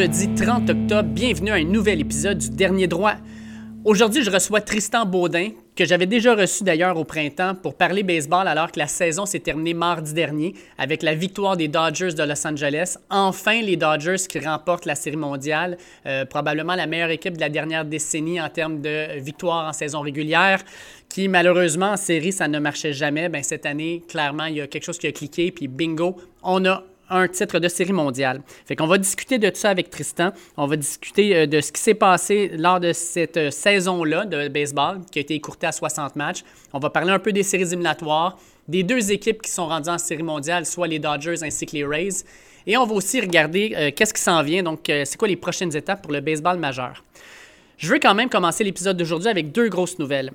Vendredi 30 octobre, bienvenue à un nouvel épisode du Dernier Droit. Aujourd'hui, je reçois Tristan Baudin, que j'avais déjà reçu d'ailleurs au printemps pour parler baseball alors que la saison s'est terminée mardi dernier avec la victoire des Dodgers de Los Angeles. Enfin, les Dodgers qui remportent la Série mondiale, euh, probablement la meilleure équipe de la dernière décennie en termes de victoires en saison régulière, qui malheureusement en série, ça ne marchait jamais. Ben, cette année, clairement, il y a quelque chose qui a cliqué, puis bingo, on a un titre de série mondiale. Fait qu'on va discuter de tout ça avec Tristan. On va discuter euh, de ce qui s'est passé lors de cette euh, saison-là de baseball qui a été écourtée à 60 matchs. On va parler un peu des séries éliminatoires, des deux équipes qui sont rendues en série mondiale, soit les Dodgers ainsi que les Rays. Et on va aussi regarder euh, qu'est-ce qui s'en vient, donc c'est quoi les prochaines étapes pour le baseball majeur. Je veux quand même commencer l'épisode d'aujourd'hui avec deux grosses nouvelles.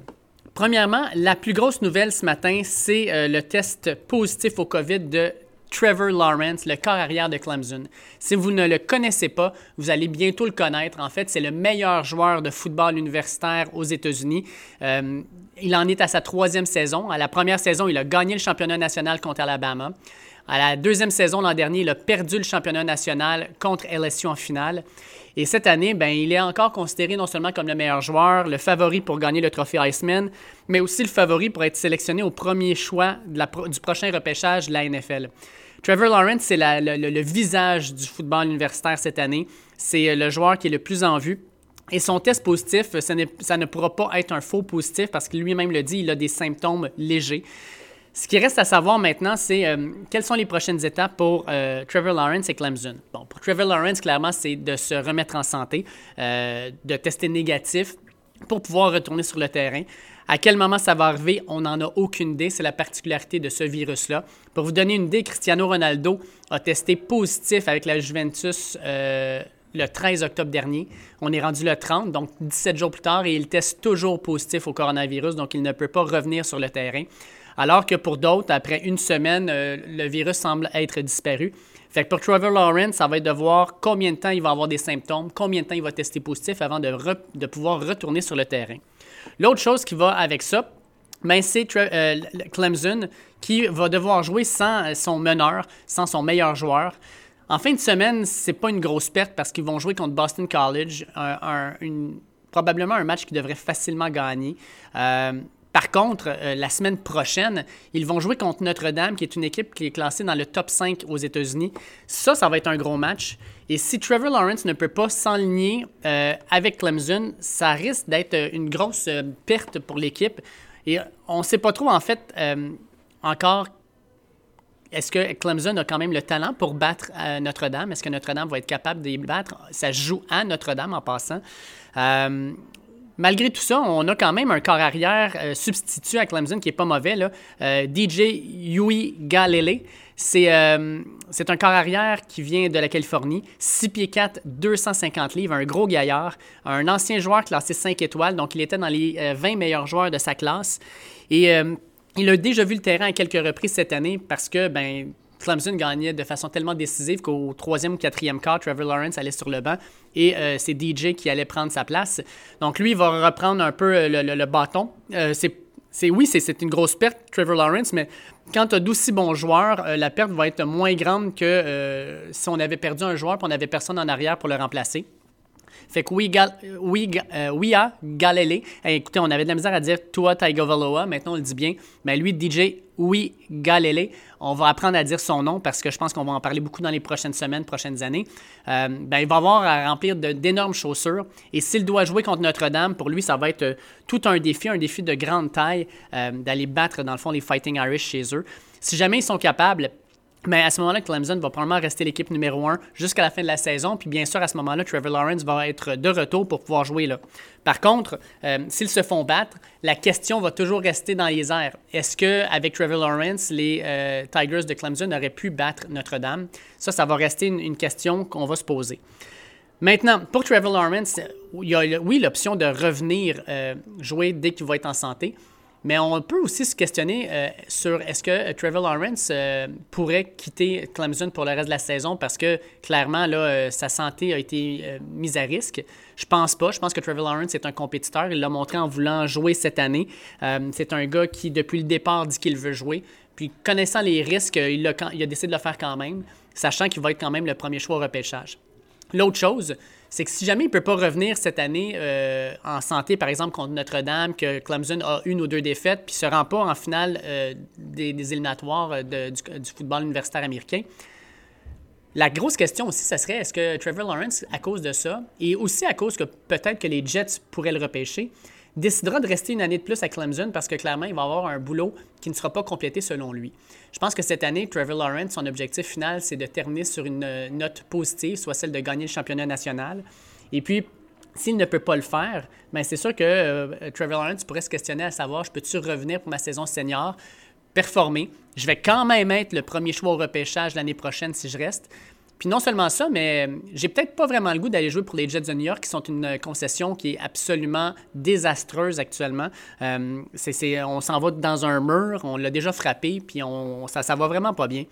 Premièrement, la plus grosse nouvelle ce matin, c'est le test positif au COVID de Trevor Lawrence, le corps arrière de Clemson. Si vous ne le connaissez pas, vous allez bientôt le connaître. En fait, c'est le meilleur joueur de football universitaire aux États-Unis. Euh, il en est à sa troisième saison. À la première saison, il a gagné le championnat national contre Alabama. À la deuxième saison l'an dernier, il a perdu le championnat national contre LSU en finale. Et cette année, ben, il est encore considéré non seulement comme le meilleur joueur, le favori pour gagner le trophée Iceman, mais aussi le favori pour être sélectionné au premier choix du prochain repêchage de la NFL. Trevor Lawrence, c'est le, visage du football universitaire cette année. C'est euh, le joueur qui est le plus en vue. Et son test positif, ça, ça ne pourra pas être un faux positif parce que lui-même le dit, il a des symptômes légers. Ce qui reste à savoir maintenant, c'est euh, quelles sont les prochaines étapes pour euh, Trevor Lawrence et Clemson. Bon, pour Trevor Lawrence, clairement, c'est de se remettre en santé, euh, de tester négatif pour pouvoir retourner sur le terrain. À quel moment ça va arriver, on n'en a aucune idée. C'est la particularité de ce virus-là. Pour vous donner une idée, Cristiano Ronaldo a testé positif avec la Juventus le 13 octobre dernier. On est rendu le 30, donc 17 jours plus tard, et il teste toujours positif au coronavirus, donc il ne peut pas revenir sur le terrain alors que pour d'autres, après une semaine, euh, le virus semble être disparu. Fait que pour Trevor Lawrence, ça va être de voir combien de temps il va avoir des symptômes, combien de temps il va tester positif avant de, pouvoir retourner sur le terrain. L'autre chose qui va avec ça, ben, c'est euh, Clemson qui va devoir jouer sans son meneur, sans son meilleur joueur. En fin de semaine, c'est pas une grosse perte parce qu'ils vont jouer contre Boston College, probablement un match qu'ils devraient facilement gagner. Euh, par contre, euh, la semaine prochaine, ils vont jouer contre Notre-Dame, qui est une équipe qui est classée dans le top 5 aux États-Unis. Ça, ça va être un gros match. Et si Trevor Lawrence ne peut pas s'enligner euh, avec Clemson, ça risque d'être une grosse euh, perte pour l'équipe. Et on ne sait pas trop, en fait, encore est-ce que Clemson a quand même le talent pour battre Notre-Dame? Est-ce que Notre-Dame va être capable de battre? Ça joue à Notre-Dame en passant. Malgré tout ça, on a quand même un corps arrière euh, substitut à Clemson qui est pas mauvais. Euh, DJ Yui Galele. Euh, c'est un corps arrière qui vient de la Californie, 6 pieds 4, 250 livres, un gros gaillard, un ancien joueur classé 5 étoiles, donc il était dans les 20 meilleurs joueurs de sa classe. Et il a déjà vu le terrain à quelques reprises cette année parce que, ben, Clemson gagnait de façon tellement décisive qu'au troisième ou quatrième quart, Trevor Lawrence allait sur le banc et euh, c'est DJ qui allait prendre sa place. Donc lui, il va reprendre un peu euh, le, bâton. Euh, c'est, oui, c'est, une grosse perte, Trevor Lawrence, mais quand tu as d'aussi bons joueurs, la perte va être moins grande que si on avait perdu un joueur et on n'avait personne en arrière pour le remplacer. Fait que oui, Gal, oui, oui à Galele. écoutez, on avait de la misère à dire toi Tagovailoa, maintenant on le dit bien. Mais lui, DJ oui Galele, on va apprendre à dire son nom parce que je pense qu'on va en parler beaucoup dans les prochaines semaines, prochaines années. Euh, ben, il va avoir à remplir d'énormes chaussures. Et s'il doit jouer contre Notre-Dame, pour lui, ça va être euh, tout un défi, un défi de grande taille euh, d'aller battre, dans le fond, les Fighting Irish chez eux. Si jamais ils sont capables, mais à ce moment-là, Clemson va probablement rester l'équipe numéro un jusqu'à la fin de la saison. Puis bien sûr, à ce moment-là, Trevor Lawrence va être de retour pour pouvoir jouer là. Par contre, euh, s'ils se font battre, la question va toujours rester dans les airs. Est-ce qu'avec Trevor Lawrence, les euh, Tigers de Clemson auraient pu battre Notre-Dame? Ça, ça va rester une, question qu'on va se poser. Maintenant, pour Trevor Lawrence, il y a, oui, l'option de revenir euh, jouer dès qu'il va être en santé. Mais on peut aussi se questionner euh, sur est-ce que euh, Trevor Lawrence euh, pourrait quitter Clemson pour le reste de la saison parce que clairement, là, sa santé a été mise à risque? Je pense pas. Je pense que Trevor Lawrence est un compétiteur. Il l'a montré en voulant jouer cette année. c'est un gars qui, depuis le départ, dit qu'il veut jouer. Puis, connaissant les risques, il a, il a décidé de le faire quand même, sachant qu'il va être quand même le premier choix au repêchage. L'autre chose, c'est que si jamais il ne peut pas revenir cette année euh, en santé, par exemple contre Notre-Dame, que Clemson a une ou deux défaites, puis ne se rend pas en finale euh, des, éliminatoires euh, du, football universitaire américain, la grosse question aussi, ça serait est-ce que Trevor Lawrence, à cause de ça, et aussi à cause que peut-être que les Jets pourraient le repêcher, décidera de rester une année de plus à Clemson parce que clairement, il va avoir un boulot qui ne sera pas complété selon lui. Je pense que cette année, Trevor Lawrence, son objectif final, c'est de terminer sur une euh, note positive, soit celle de gagner le championnat national. Et puis, s'il ne peut pas le faire, bien, c'est sûr que euh, Trevor Lawrence pourrait se questionner à savoir, je peux-tu revenir pour ma saison senior, performer? Je vais quand même être le premier choix au repêchage l'année prochaine si je reste. Puis non seulement ça, mais j'ai peut-être pas vraiment le goût d'aller jouer pour les Jets de New York, qui sont une concession qui est absolument désastreuse actuellement. Euh, on s'en va dans un mur, on l'a déjà frappé, puis on, ça, va vraiment pas bien.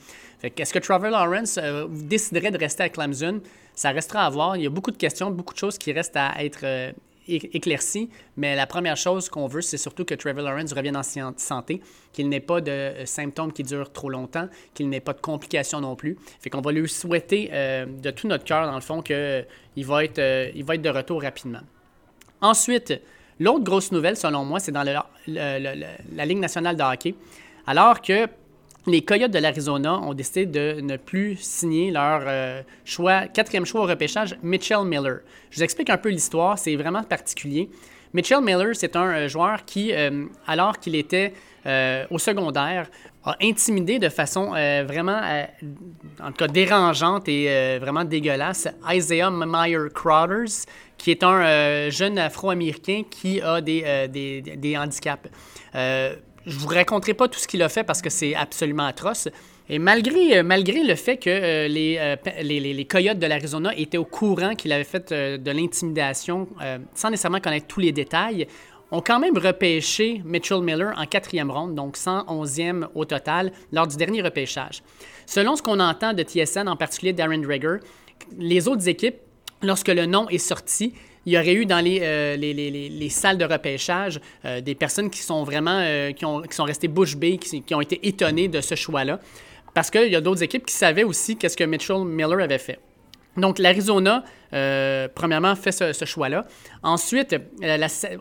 Est-ce que Trevor Lawrence euh, déciderait de rester à Clemson? Ça restera à voir. Il y a beaucoup de questions, beaucoup de choses qui restent à être euh, éclairci, mais la première chose qu'on veut, c'est surtout que Trevor Lawrence revienne en santé, qu'il n'ait pas de euh, symptômes qui durent trop longtemps, qu'il n'ait pas de complications non plus. Fait qu'on va lui souhaiter euh, de tout notre cœur, dans le fond, qu'il euh, va, être, il va être de retour rapidement. Ensuite, l'autre grosse nouvelle, selon moi, c'est dans la Ligue nationale de hockey. Alors que les Coyotes de l'Arizona ont décidé de ne plus signer leur euh, quatrième choix au repêchage, Mitchell Miller. Je vous explique un peu l'histoire, c'est vraiment particulier. Mitchell Miller, c'est un euh, joueur qui, euh, alors qu'il était au secondaire, a intimidé de façon vraiment, en tout cas dérangeante et vraiment dégueulasse, Isaiah Meyer Crowders, qui est un jeune afro-américain qui a des, des handicaps. Je vous raconterai pas tout ce qu'il a fait parce que c'est absolument atroce. Et malgré, euh, le fait que euh, euh, les, Coyotes de l'Arizona étaient au courant qu'il avait fait de l'intimidation, sans nécessairement connaître tous les détails, ont quand même repêché Mitchell Miller en quatrième ronde, donc 111e au total, lors du dernier repêchage. Selon ce qu'on entend de TSN, en particulier Darren Drager, les autres équipes, lorsque le nom est sorti, il y aurait eu dans les, euh, les, les, les salles de repêchage euh, des personnes qui sont vraiment euh, qui, ont, qui, sont restées bouche bée, qui, ont été étonnées de ce choix-là. Parce qu'il y a d'autres équipes qui savaient aussi qu'est-ce que Mitchell Miller avait fait. Donc, l'Arizona, premièrement, fait ce choix-là. Ensuite,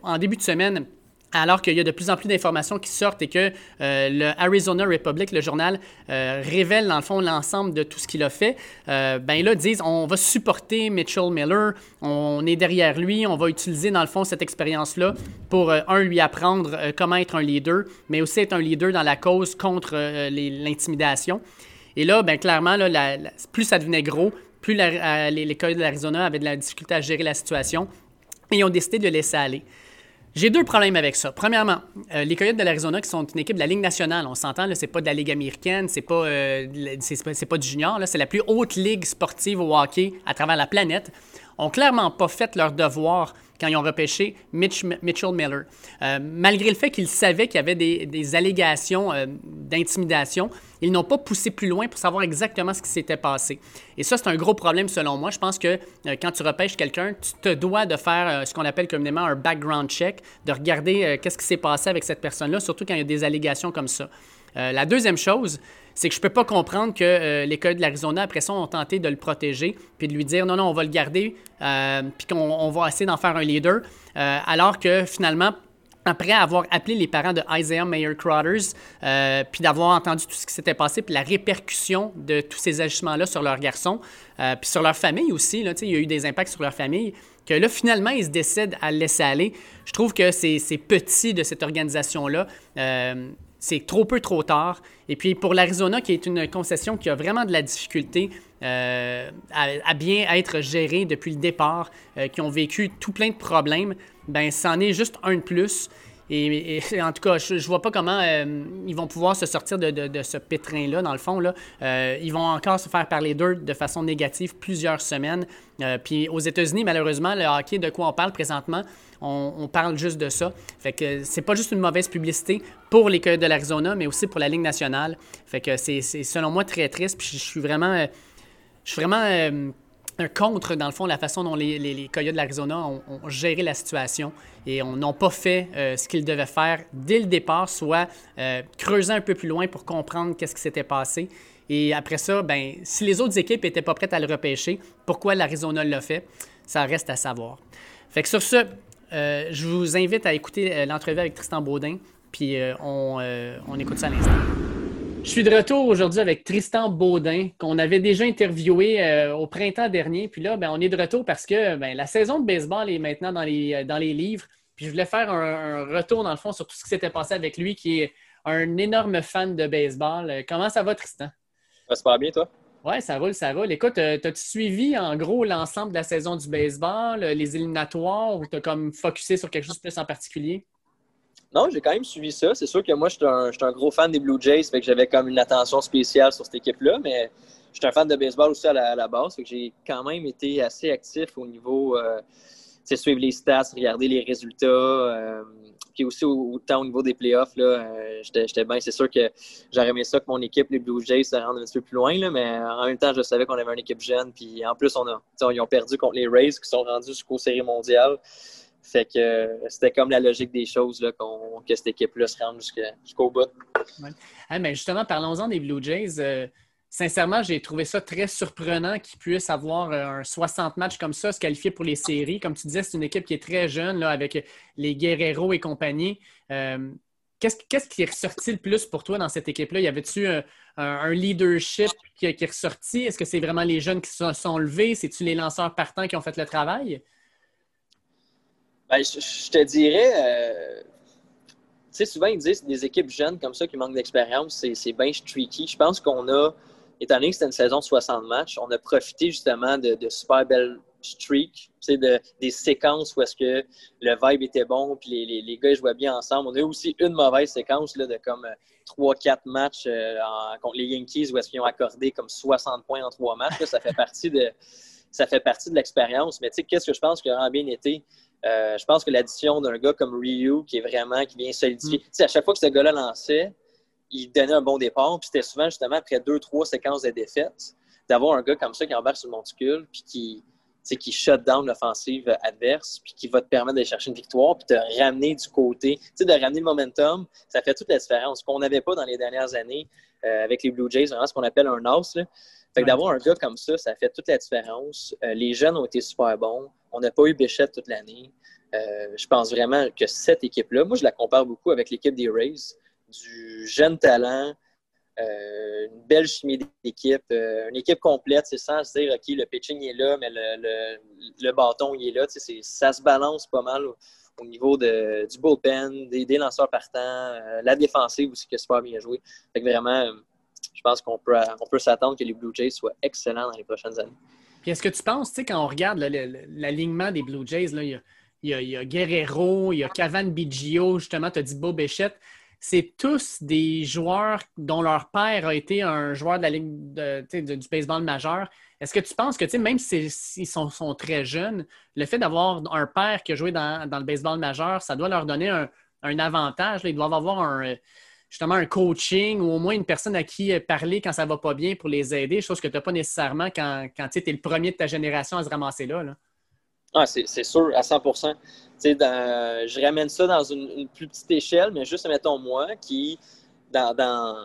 en début de semaine, alors qu'il y a de plus en plus d'informations qui sortent et que euh, le Arizona Republic, le journal, euh, révèle dans le fond l'ensemble de tout ce qu'il a fait, euh, ben là, disent on va supporter Mitchell Miller, on est derrière lui, on va utiliser dans le fond cette expérience-là pour, un, lui apprendre comment être un leader, mais aussi être un leader dans la cause contre l'intimidation. Et là, ben, clairement, plus ça devenait gros, plus l'école de l'Arizona avait de la difficulté à gérer la situation et ils ont décidé de laisser aller. J'ai deux problèmes avec ça. Premièrement, euh, les Coyotes de l'Arizona, qui sont une équipe de la Ligue nationale, on s'entend, c'est pas de la Ligue américaine, c'est pas, euh, pas du junior, c'est la plus haute ligue sportive au hockey à travers la planète, ont clairement pas fait leur devoir quand ils ont repêché Mitchell Miller. Euh, malgré le fait qu'ils savaient qu'il y avait des, allégations euh, d'intimidation, ils n'ont pas poussé plus loin pour savoir exactement ce qui s'était passé. Et ça, c'est un gros problème selon moi. Je pense que euh, quand tu repêches quelqu'un, tu te dois de faire ce qu'on appelle communément un background check, de regarder qu'est-ce qui s'est passé avec cette personne-là, surtout quand il y a des allégations comme ça. la deuxième chose, c'est que je peux pas comprendre que euh, l'école de l'Arizona, après ça, ont tenté de le protéger, puis de lui dire non, non, on va le garder, euh, puis qu'on va essayer d'en faire un leader, euh, alors que finalement, après avoir appelé les parents de Isaiah Mayer Crowders, puis d'avoir entendu tout ce qui s'était passé, puis la répercussion de tous ces agissements-là sur leur garçon, puis sur leur famille aussi, là, il y a eu des impacts sur leur famille, que là, finalement, ils se décident à le laisser aller. Je trouve que c'est petit de cette organisation-là c'est trop peu, trop tard. Et puis pour l'Arizona, qui est une concession qui a vraiment de la difficulté euh, à, bien être gérée depuis le départ, euh, qui ont vécu tout plein de problèmes, ben c'en est juste un de plus. Et, en tout cas, je, ne vois pas comment euh, ils vont pouvoir se sortir de, ce pétrin-là, dans le fond. Là. Ils vont encore se faire parler d'eux de façon négative plusieurs semaines. Puis aux États-Unis, malheureusement, le hockey, de quoi on parle présentement, on, parle juste de ça. Fait que c'est pas juste une mauvaise publicité pour les Coyotes de l'Arizona, mais aussi pour la Ligue nationale. Fait que c'est selon moi très triste. Puis je suis vraiment. je suis vraiment un contre, dans le fond, la façon dont les, les, Coyotes de l'Arizona ont, géré la situation et n'ont pas fait euh, ce qu'ils devaient faire dès le départ, soit euh, creuser un peu plus loin pour comprendre qu'est-ce qui s'était passé. Et après ça, ben, si les autres équipes n'étaient pas prêtes à le repêcher, pourquoi l'Arizona l'a fait, ça reste à savoir. Fait que sur ce, euh, je vous invite à écouter l'entrevue avec Tristan Baudin, puis on, on écoute ça à l'instant. Je suis de retour aujourd'hui avec Tristan Baudin, qu'on avait déjà interviewé euh, au printemps dernier. Puis là, ben, on est de retour parce que ben, la saison de baseball est maintenant dans les, euh, dans les livres. Puis je voulais faire un, retour, dans le fond, sur tout ce qui s'était passé avec lui, qui est un énorme fan de baseball. Euh, comment ça va, Tristan? Ça se passe bien, toi? Oui, ça roule, ça roule. Écoute, as-tu suivi en gros l'ensemble de la saison du baseball, les éliminatoires, ou tu as comme focusé sur quelque chose de plus en particulier? Non, j'ai quand même suivi ça. C'est sûr que moi, je suis un, gros fan des Blue Jays, fait que j'avais comme une attention spéciale sur cette équipe-là, mais je suis un fan de baseball aussi à la, base, fait que j'ai quand même été assez actif au niveau, euh, suivre les stats, regarder les résultats, euh, puis aussi autant au niveau des playoffs, là, euh, j'étais bien. C'est sûr que j'aurais aimé ça que mon équipe, les Blue Jays, se rende un petit peu plus loin, là, mais en même temps, je savais qu'on avait une équipe jeune, puis en plus, on a, ils ont perdu contre les Rays qui sont rendus jusqu'aux séries mondiales. Fait que euh, c'était comme la logique des choses là, que cette équipe-là se rende jusqu'au bout. mais justement, parlons-en des Blue Jays. Sincèrement, j'ai trouvé ça très surprenant qu'ils puissent avoir euh, un 60 matchs comme ça, se qualifier pour les séries. Comme tu disais, c'est une équipe qui est très jeune là, avec les Guerrero et compagnie. Qu'est-ce qui est ressorti le plus pour toi dans cette équipe-là? Y avait-tu un, leadership qui, est ressorti? Est-ce que c'est vraiment les jeunes qui se sont levés? C'est-tu les lanceurs partants qui ont fait le travail? Ben, je, te dirais, euh, tu sais, souvent ils disent des équipes jeunes comme ça qui manquent d'expérience, c'est bien streaky. Je pense qu'on a, étant donné que c'était une saison de 60 matchs, on a profité justement de, super belles streaks, de, des séquences où est-ce que le vibe était bon, puis les, les, les, gars jouaient bien ensemble. On a eu aussi une mauvaise séquence là, de comme 3-4 matchs euh, contre les Yankees où est-ce qu'ils ont accordé comme 60 points en 3 matchs. ça fait partie de ça fait partie de l'expérience. Mais tu sais, qu'est-ce que je pense qui aurait bien été? Euh, je pense que l'addition d'un gars comme Ryu, qui est vraiment, qui vient solidifier. Mm. Tu sais, à chaque fois que ce gars-là lançait, il donnait un bon départ. Puis c'était souvent, justement, après deux, trois séquences de défaites, d'avoir un gars comme ça qui embarque sur le monticule, puis qui, qui shut down l'offensive adverse, puis qui va te permettre d'aller chercher une victoire, puis te ramener du côté, de ramener le momentum, ça fait toute la différence. Ce qu'on n'avait pas dans les dernières années euh, avec les Blue Jays, vraiment ce qu'on appelle un os. Là. Fait que d'avoir un gars comme ça, ça fait toute la différence. Euh, les jeunes ont été super bons. On n'a pas eu Bichette toute l'année. Euh, je pense vraiment que cette équipe-là, moi, je la compare beaucoup avec l'équipe des Rays. Du jeune talent, euh, une belle chimie d'équipe, une équipe complète, c'est sans se dire, OK, le pitching est là, mais le, bâton, il est là. Ça se balance pas mal au, niveau de, du bullpen, des, lanceurs partants, la défensive aussi qui est super bien joué. Fait que vraiment, je pense qu'on peut, on peut s'attendre que les Blue Jays soient excellents dans les prochaines années. Puis est-ce que tu penses, tu sais, quand on regarde l'alignement des Blue Jays, là, il, y a, Guerrero, il y a Cavan Biggio, justement, tu as dit Beau Béchette. C'est tous des joueurs dont leur père a été un joueur de la Ligue du baseball majeur. Est-ce que tu penses que, même s'ils sont, très jeunes, le fait d'avoir un père qui a joué dans, le baseball majeur, ça doit leur donner un, avantage? Ils doivent avoir un, justement un coaching ou au moins une personne à qui parler quand ça va pas bien pour les aider, chose que tu n'as pas nécessairement quand, quand tu es le premier de ta génération à se ramasser là. Ah, c'est sûr, à 100 dans, Je ramène ça dans une, plus petite échelle, mais juste, mettons, moi, qui dans,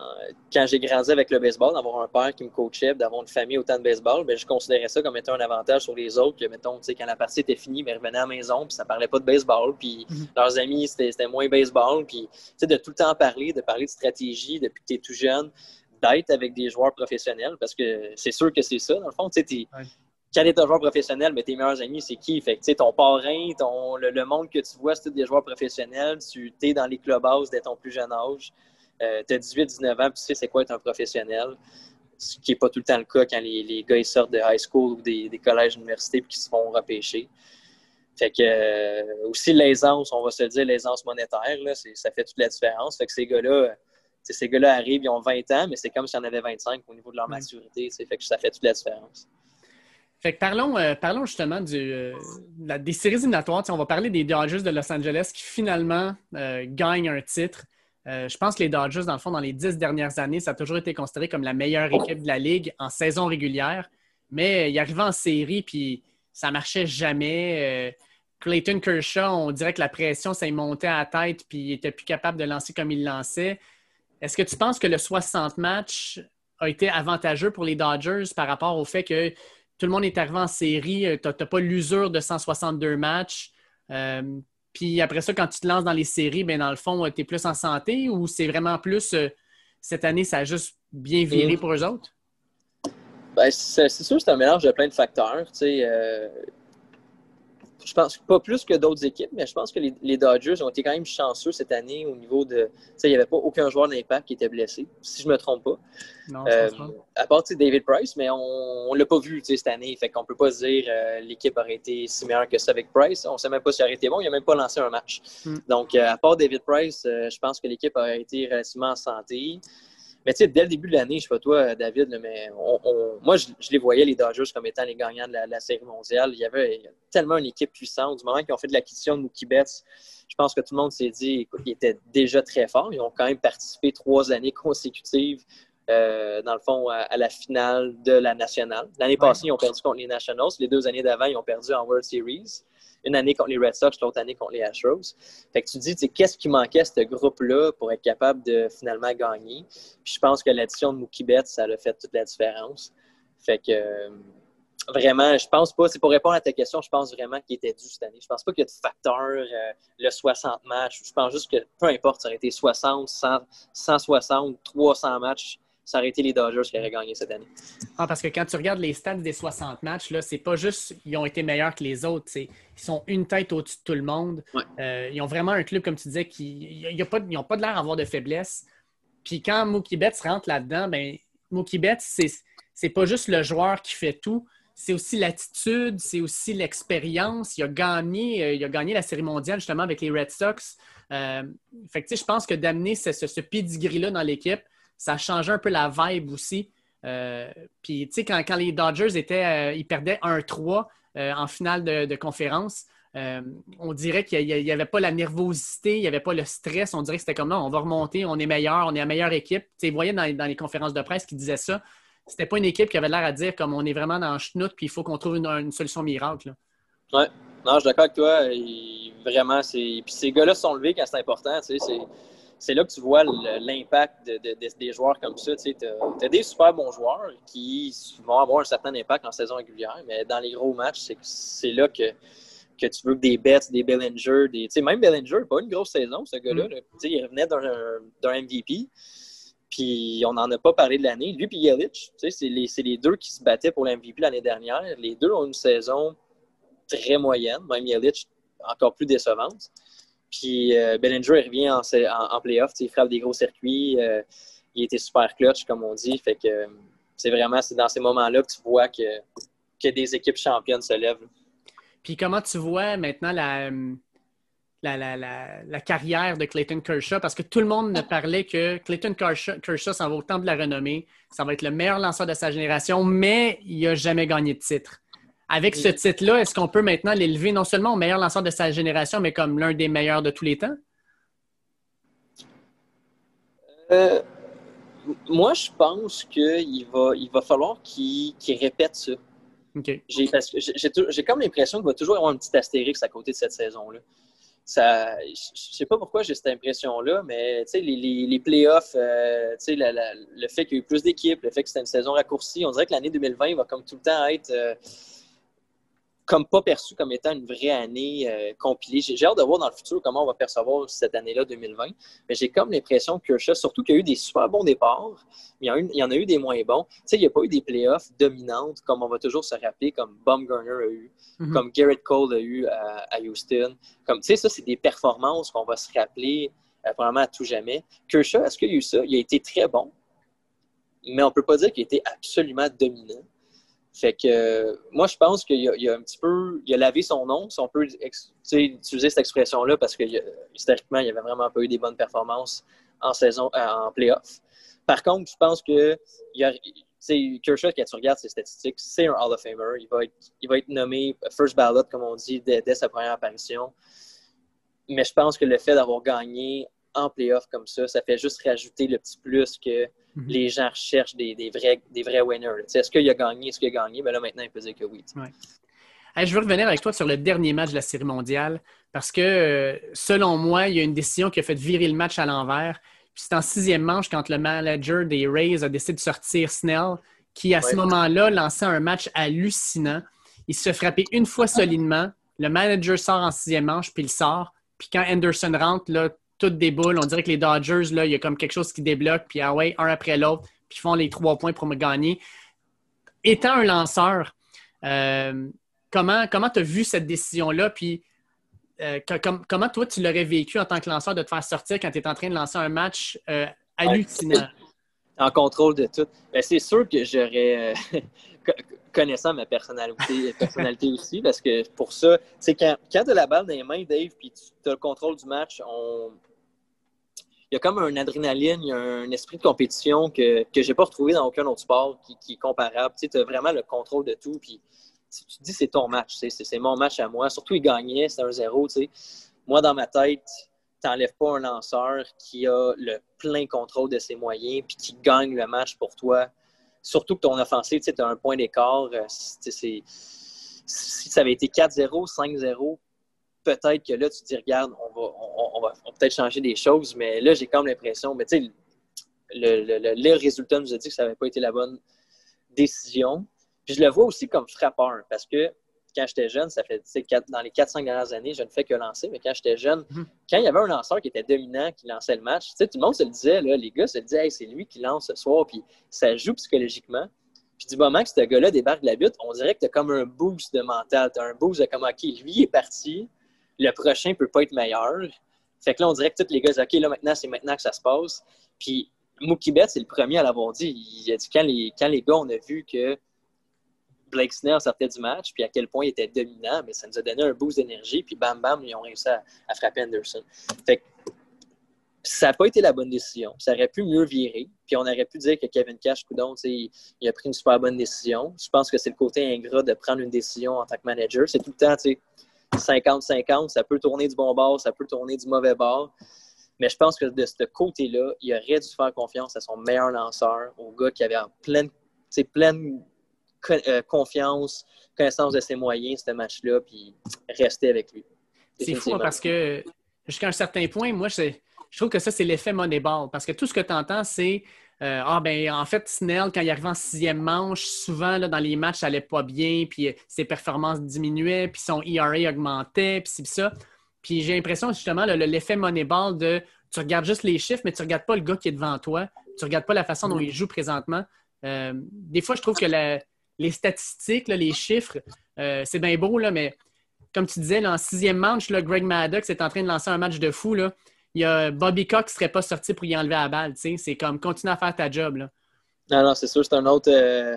quand j'ai grandi avec le baseball, d'avoir un père qui me coachait, d'avoir une famille autant de baseball, bien, je considérais ça comme étant un avantage sur les autres. Que, mettons, quand la partie était finie, bien, ils revenaient à la maison, puis ça parlait pas de baseball, puis mhm. leurs amis, c'était moins baseball. Puis de tout le temps parler, de parler de stratégie depuis que tu es tout jeune, d'être avec des joueurs professionnels, parce que c'est sûr que c'est ça, dans le fond. tu sais quand tu es un joueur professionnel, mais tes meilleurs amis, c'est qui? Fait que, ton parrain, ton, le, monde que tu vois, c'est tous des joueurs professionnels. Tu es dans les clubhouses dès ton plus jeune âge. Euh, tu as 18-19 ans, puis tu sais c'est quoi être un professionnel, ce qui n'est pas tout le temps le cas quand les, gars ils sortent de high school ou des, collèges, universités puis qu'ils se font repêcher. Fait que euh, aussi l'aisance, on va se dire l'aisance monétaire, là, ça fait toute la différence. Fait que ces gars-là, ces gars-là arrivent, ils ont 20 ans, mais c'est comme s'ils en avaient 25 au niveau de leur maturité. Fait que ça fait toute la différence. Fait que parlons, euh, parlons justement du, des séries éliminatoires. on va parler des Dodgers de Los Angeles qui finalement gagnent un titre. Euh, je pense que les Dodgers, dans le fond, dans les dix dernières années, ça a toujours été considéré comme la meilleure équipe de la Ligue en saison régulière. Mais il arrivait en série, puis ça marchait jamais. Euh, Clayton Kershaw, on dirait que la pression, ça montait à la tête, puis il était plus capable de lancer comme il lançait. Est-ce que tu penses que le 60 matchs a été avantageux pour les Dodgers par rapport au fait que tout le monde est arrivé en série, euh, tu n'as pas l'usure de 162 matchs? Euh, puis après ça, quand tu te lances dans les séries, ben dans le fond, tu es plus en santé ou c'est vraiment plus cette année, ça a juste bien viré mm. pour eux autres? Ben, c'est sûr c'est un mélange de plein de facteurs. Tu sais, euh, je pense pas plus que d'autres équipes, mais je pense que les, Dodgers ont été quand même chanceux cette année au niveau de. Il n'y avait pas aucun joueur d'impact qui était blessé, si je ne me trompe pas. Non, euh, À part David Price, mais on ne l'a pas vu cette année. Fait qu'on peut pas dire euh, l'équipe aurait été si meilleure que ça avec Price. On ne sait même pas s'il aurait été bon. Il n'a même pas lancé un match. Hmm. Donc, à part David Price, je pense que l'équipe a été relativement en santé. Mais tu sais, dès le début de l'année, je sais pas toi, David, mais moi, je, les voyais, les Dodgers, comme étant les gagnants de la, Série mondiale. Il y avait tellement une équipe puissante. Du moment qu'ils ont fait de l'acquisition de Mookie Betts, je pense que tout le monde s'est dit, écoute, ils étaient déjà très forts. Ils ont quand même participé trois années consécutives euh, dans le fond, à, la finale de la nationale. L'année passée, ils ont perdu contre les Nationals. Les deux années d'avant, ils ont perdu en World Series une année contre les Red Sox, l'autre année contre les Astros. Fait que tu te dis, qu'est-ce qui manquait à ce groupe-là pour être capable de finalement gagner? Puis je pense que l'addition de Mookie Betts, ça a fait toute la différence. Fait que euh, vraiment, je pense pas, c'est pour répondre à ta question, je pense vraiment qu'il était dû cette année. Je pense pas qu'il y a de facteur, euh, le 60 matchs. Je pense juste que peu importe, ça aurait été 60, 100, 160, 300 matchs ça aurait été les Dodgers qui auraient gagné cette année. Ah, parce que quand tu regardes les stats des 60 matchs, là, c'est pas juste qu'ils ont été meilleurs que les autres, ils sont une tête au-dessus de tout le monde. Euh, ils ont vraiment un club, comme tu disais, qui n'ont pas, ils pas de l'air d'avoir de faiblesse. Puis quand Mookie Betts rentre là-dedans, ben, Mookie Betts, c'est, c'est pas juste le joueur qui fait tout, c'est aussi l'attitude, c'est aussi l'expérience. Il a gagné, euh, il a gagné la série mondiale justement avec les Red Sox. Euh, fait que, je pense que d'amener ce, ce, ce pedigree-là dans l'équipe, ça changé un peu la vibe aussi. Euh, puis, tu sais, quand, les Dodgers étaient, euh, ils perdaient 1-3 euh, en finale de, conférence, on dirait qu'il n'y avait pas la nervosité, il n'y avait pas le stress. On dirait que c'était comme non, on va remonter, on est meilleur, on est la meilleure équipe. Tu sais, voyez dans, les conférences de presse qui disaient ça. C'était pas une équipe qui avait l'air à dire comme on est vraiment dans le chenoute, puis il faut qu'on trouve une, solution miracle. Oui, non, je suis d'accord avec toi. vraiment, c'est. Puis ces gars-là sont levés quand c'est important. Tu sais, c'est là que tu vois l'impact des joueurs comme ça. Tu as, des super bons joueurs qui vont avoir un certain impact en saison régulière, mais dans les gros matchs, c'est là que, que tu veux que des Betts, des Bellinger, des, même Bellinger, pas une grosse saison, ce gars-là. Mm. Il revenait d'un MVP. Puis on n'en a pas parlé de l'année. Lui et Yelich, c'est les, les, deux qui se battaient pour l'MVP l'année dernière. Les deux ont une saison très moyenne, même Yelich encore plus décevante. Puis euh, Bellinger, il revient en, playoff, il frappe des gros circuits. Euh, il était super clutch, comme on dit. Fait que c'est vraiment dans ces moments-là que tu vois que, que des équipes championnes se lèvent. Puis comment tu vois maintenant la, la, la, carrière de Clayton Kershaw? Parce que tout le monde ne parlait que Clayton Kershaw, Kershaw ça va autant de la renommée. Ça va être le meilleur lanceur de sa génération, mais il n'a jamais gagné de titre. Avec ce titre-là, est-ce qu'on peut maintenant l'élever non seulement au meilleur lanceur de sa génération, mais comme l'un des meilleurs de tous les temps? Euh, moi, je pense qu'il va, il va falloir qu'il répète ça. J'ai comme l'impression qu'il va toujours avoir un petit astérix à côté de cette saison-là. Ça, je ne sais pas pourquoi j'ai cette impression-là, mais les, les, playoffs, euh, le fait qu'il y ait eu plus d'équipes, le fait que c'était une saison raccourcie, on dirait que l'année 2020 va comme tout le temps être euh, comme pas perçu comme étant une vraie année euh, compilée. J'ai hâte de voir dans le futur comment on va percevoir cette année-là 2020. Mais j'ai comme l'impression que surtout qu'il y a eu des super bons départs, mais il y, en a eu des moins bons. Tu sais, il n'y a pas eu des playoffs dominantes comme on va toujours se rappeler, comme Baumgartner a eu, mhm. comme Garrett Cole a eu à, Houston. Comme, tu sais, ça, c'est des performances qu'on va se rappeler euh, probablement à tout jamais. Kershaw, est-ce qu'il y a eu ça? Il a été très bon, mais on ne peut pas dire qu'il a été absolument dominant. Fait que moi, je pense qu'il y, a un petit peu, il a lavé son nom, si on peut utiliser cette expression-là, parce que historiquement, il avait vraiment pas eu des bonnes performances en saison, euh, en playoff. Par contre, je pense que il a, Kershaw, quand tu regardes ses statistiques, c'est un Hall of Famer. Il va être, il va être nommé first ballot, comme on dit, dès, sa première apparition. Mais je pense que le fait d'avoir gagné en playoff comme ça, ça fait juste rajouter le petit plus que mhm. les gens recherchent des, vrais, des vrais winners. Est-ce qu'il a gagné? Est-ce qu'il a gagné? Ben là, maintenant, il peut dire que oui. je veux revenir avec toi sur le dernier match de la Série mondiale parce que, euh, selon moi, il y a une décision qui a fait virer le match à l'envers. Puis c'est en sixième manche quand le manager des Rays a décidé de sortir Snell, qui à ce moment-là lançait un match hallucinant. Il se frapper une fois solidement. Le manager sort en sixième manche, puis il sort. Puis quand Anderson rentre, là, toutes des boules. On dirait que les Dodgers, là, il y a comme quelque chose qui débloque, puis ah ouais, un après l'autre, puis ils font les trois points pour me gagner. Étant un lanceur, euh, comment tu as vu cette décision-là? Puis euh, comment toi, tu l'aurais vécu en tant que lanceur de te faire sortir quand tu es en train de lancer un match euh, hallucinant? En contrôle de tout. Ben, c'est sûr que j'aurais, connaissant ma personnalité, personnalité aussi, parce que pour ça, c'est quand, quand tu as la balle dans les mains, Dave, puis tu as le contrôle du match, on, il y a comme un adrénaline, il y a un esprit de compétition que, je n'ai pas retrouvé dans aucun autre sport qui, est comparable. Tu as vraiment le contrôle de tout. Puis tu te dis c'est ton match, c'est mon match à moi. Surtout, il gagnait, c'est un zéro. Moi, dans ma tête, tu n'enlèves pas un lanceur qui a le plein contrôle de ses moyens puis qui gagne le match pour toi. Surtout que ton offensive, tu as un point d'écart. Euh, si ça avait été 4-0, 5-0, peut-être que là, tu te dis, regarde, on va, peut-être changer des choses, mais là, j'ai quand même l'impression, mais tu sais, le, résultat nous a dit que ça n'avait pas été la bonne décision. Puis je le vois aussi comme frappeur, parce que quand j'étais jeune, ça fait dans les 4-5 dernières années, je ne fais que lancer, mais quand j'étais jeune, mhm. quand il y avait un lanceur qui était dominant, qui lançait le match, tout le monde se le disait, là, les gars se le disaient, hey, c'est lui qui lance ce soir, puis ça joue psychologiquement. Puis du moment que ce gars-là débarque de la butte, on dirait que tu as comme un boost de mental, tu as un boost de comme, OK, lui est parti, le prochain peut pas être meilleur. Fait que là, on dirait que tous les gars OK, là, maintenant, c'est maintenant que ça se passe. Puis Mookie Betts, c'est le premier à l'avoir dit. Il a dit quand les, quand les gars, on a vu que Blake Snell sortait du match, puis à quel point il était dominant, mais ça nous a donné un boost d'énergie, puis bam, bam, ils ont réussi à, frapper Anderson. Fait que ça n'a pas été la bonne décision. Ça aurait pu mieux virer. Puis on aurait pu dire que Kevin Cash, coudon, il a pris une super bonne décision. Je pense que c'est le côté ingrat de prendre une décision en tant que manager. C'est tout le temps, tu sais, 50-50, ça peut tourner du bon bord, ça peut tourner du mauvais bord. Mais je pense que de ce côté-là, il aurait dû faire confiance à son meilleur lanceur, au gars qui avait en pleine, pleine euh, confiance, connaissance de ses moyens, ce match-là, puis rester avec lui. C'est fou hein, parce que jusqu'à un certain point, moi, je trouve que ça, c'est l'effet Moneyball. Parce que tout ce que tu entends, c'est euh, ah, ben, en fait, Snell, quand il arrivait en sixième manche, souvent, là, dans les matchs, ça allait pas bien, puis euh, ses performances diminuaient, puis son ERA augmentait, puis ça. Puis j'ai l'impression, justement, l'effet Moneyball de tu regardes juste les chiffres, mais tu regardes pas le gars qui est devant toi, tu regardes pas la façon dont il joue présentement. Euh, des fois, je trouve que les statistiques, les chiffres, c'est bien beau, là, mais comme tu disais, en sixième manche, Greg Maddox est en train de lancer un match de fou. Là il y a Bobby Cox qui serait pas sorti pour y enlever la balle. C'est comme continue à faire ta job. Là. Non, non, c'est sûr, c'est un autre. Euh,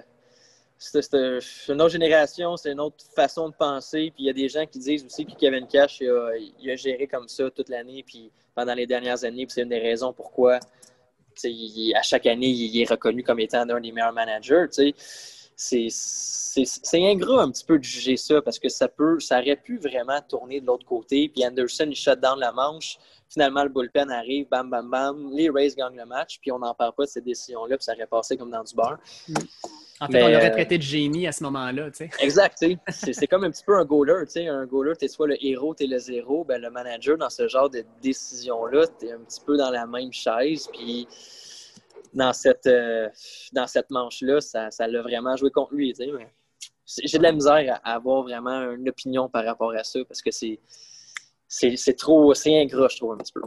c'est une autre génération, c'est une autre façon de penser. Puis il y a des gens qui disent aussi que Kevin Cash il a, géré comme ça toute l'année, puis pendant les dernières années. C'est une des raisons pourquoi à chaque année, il est reconnu comme étant un des meilleurs managers. C'est ingrat un petit peu de juger ça parce que ça peut, ça aurait pu vraiment tourner de l'autre côté. Puis Anderson, il shut down la manche. Finalement, le bullpen arrive, bam, bam, bam. Les Rays gagnent le match, puis on n'en parle pas de cette décision-là, puis ça aurait passé comme dans du beurre. En fait, on l'aurait euh, traité de génie à ce moment-là. Tu sais. Exact. c'est comme un petit peu un goaler. Tu sais. Un goaler, tu es soit le héros, tu es le zéro. Ben, le manager, dans ce genre de décision-là, tu es un petit peu dans la même chaise. Puis dans cette, euh, dans cette manche-là, ça l'a vraiment joué contre lui. Tu sais. J'ai de la misère à avoir vraiment une opinion par rapport à ça parce que c'est c'est trop, c'est ingrat, je trouve, un petit peu.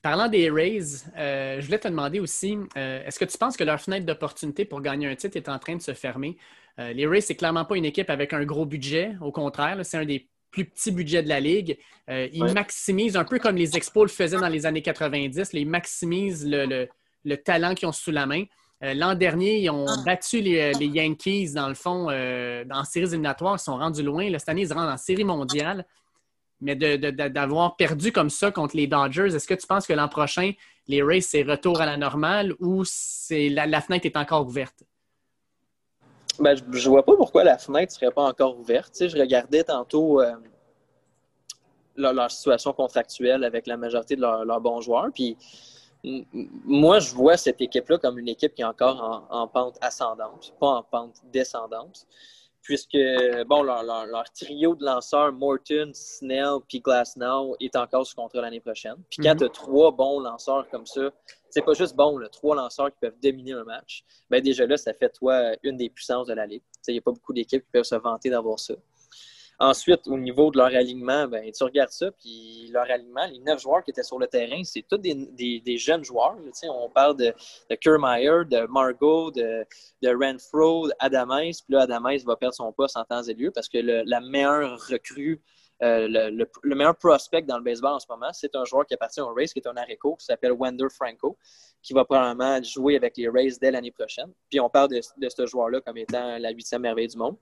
Parlant des Rays, euh, je voulais te demander aussi, euh, est-ce que tu penses que leur fenêtre d'opportunité pour gagner un titre est en train de se fermer? Euh, les Rays, c'est clairement pas une équipe avec un gros budget. Au contraire, c'est un des plus petits budgets de la Ligue. ils maximisent, un peu comme les Expos le faisaient dans les années 90, ils maximisent le, talent qu'ils ont sous la main. L'an dernier, ils ont ah. battu les, Yankees, dans le fond, dans séries éliminatoires. Ils sont rendus loin. cette année, ils se rendent en série mondiale. Mais d'avoir perdu comme ça contre les Dodgers, est-ce que tu penses que l'an prochain, les Rays, c'est retour à la normale ou c'est la, fenêtre est encore ouverte? Ben, je ne vois pas pourquoi la fenêtre ne serait pas encore ouverte. je regardais tantôt euh, leur, situation contractuelle avec la majorité de leurs bons joueurs. Puis moi, je vois cette équipe-là comme une équipe qui est encore en, pente ascendante, pas en pente descendante. Puisque, bon, leur, trio de lanceurs, Morton, Snell puis Glasnow, est encore sous contrat l'année prochaine. Puis quand mhm. tu as trois bons lanceurs comme ça, c'est pas juste bon, là, trois lanceurs qui peuvent dominer un match, ben déjà là, ça fait toi une des puissances de la Ligue. Il n'y a pas beaucoup d'équipes qui peuvent se vanter d'avoir ça. Ensuite, au niveau de leur alignement, ben, tu regardes ça, puis leur alignement, les neuf joueurs qui étaient sur le terrain, c'est tous des, jeunes joueurs. on parle de, de Kermeyer, de Margot, de, de Renfro, d'Adames. Puis là, Adames va perdre son poste en temps et lieu parce que la meilleure recrue euh, le, meilleur prospect dans le baseball en ce moment, c'est un joueur qui appartient au Rays, qui est un aréco, qui s'appelle Wender Franco, qui va probablement jouer avec les Rays dès l'année prochaine. Puis on parle de, ce joueur-là comme étant la huitième merveille du monde.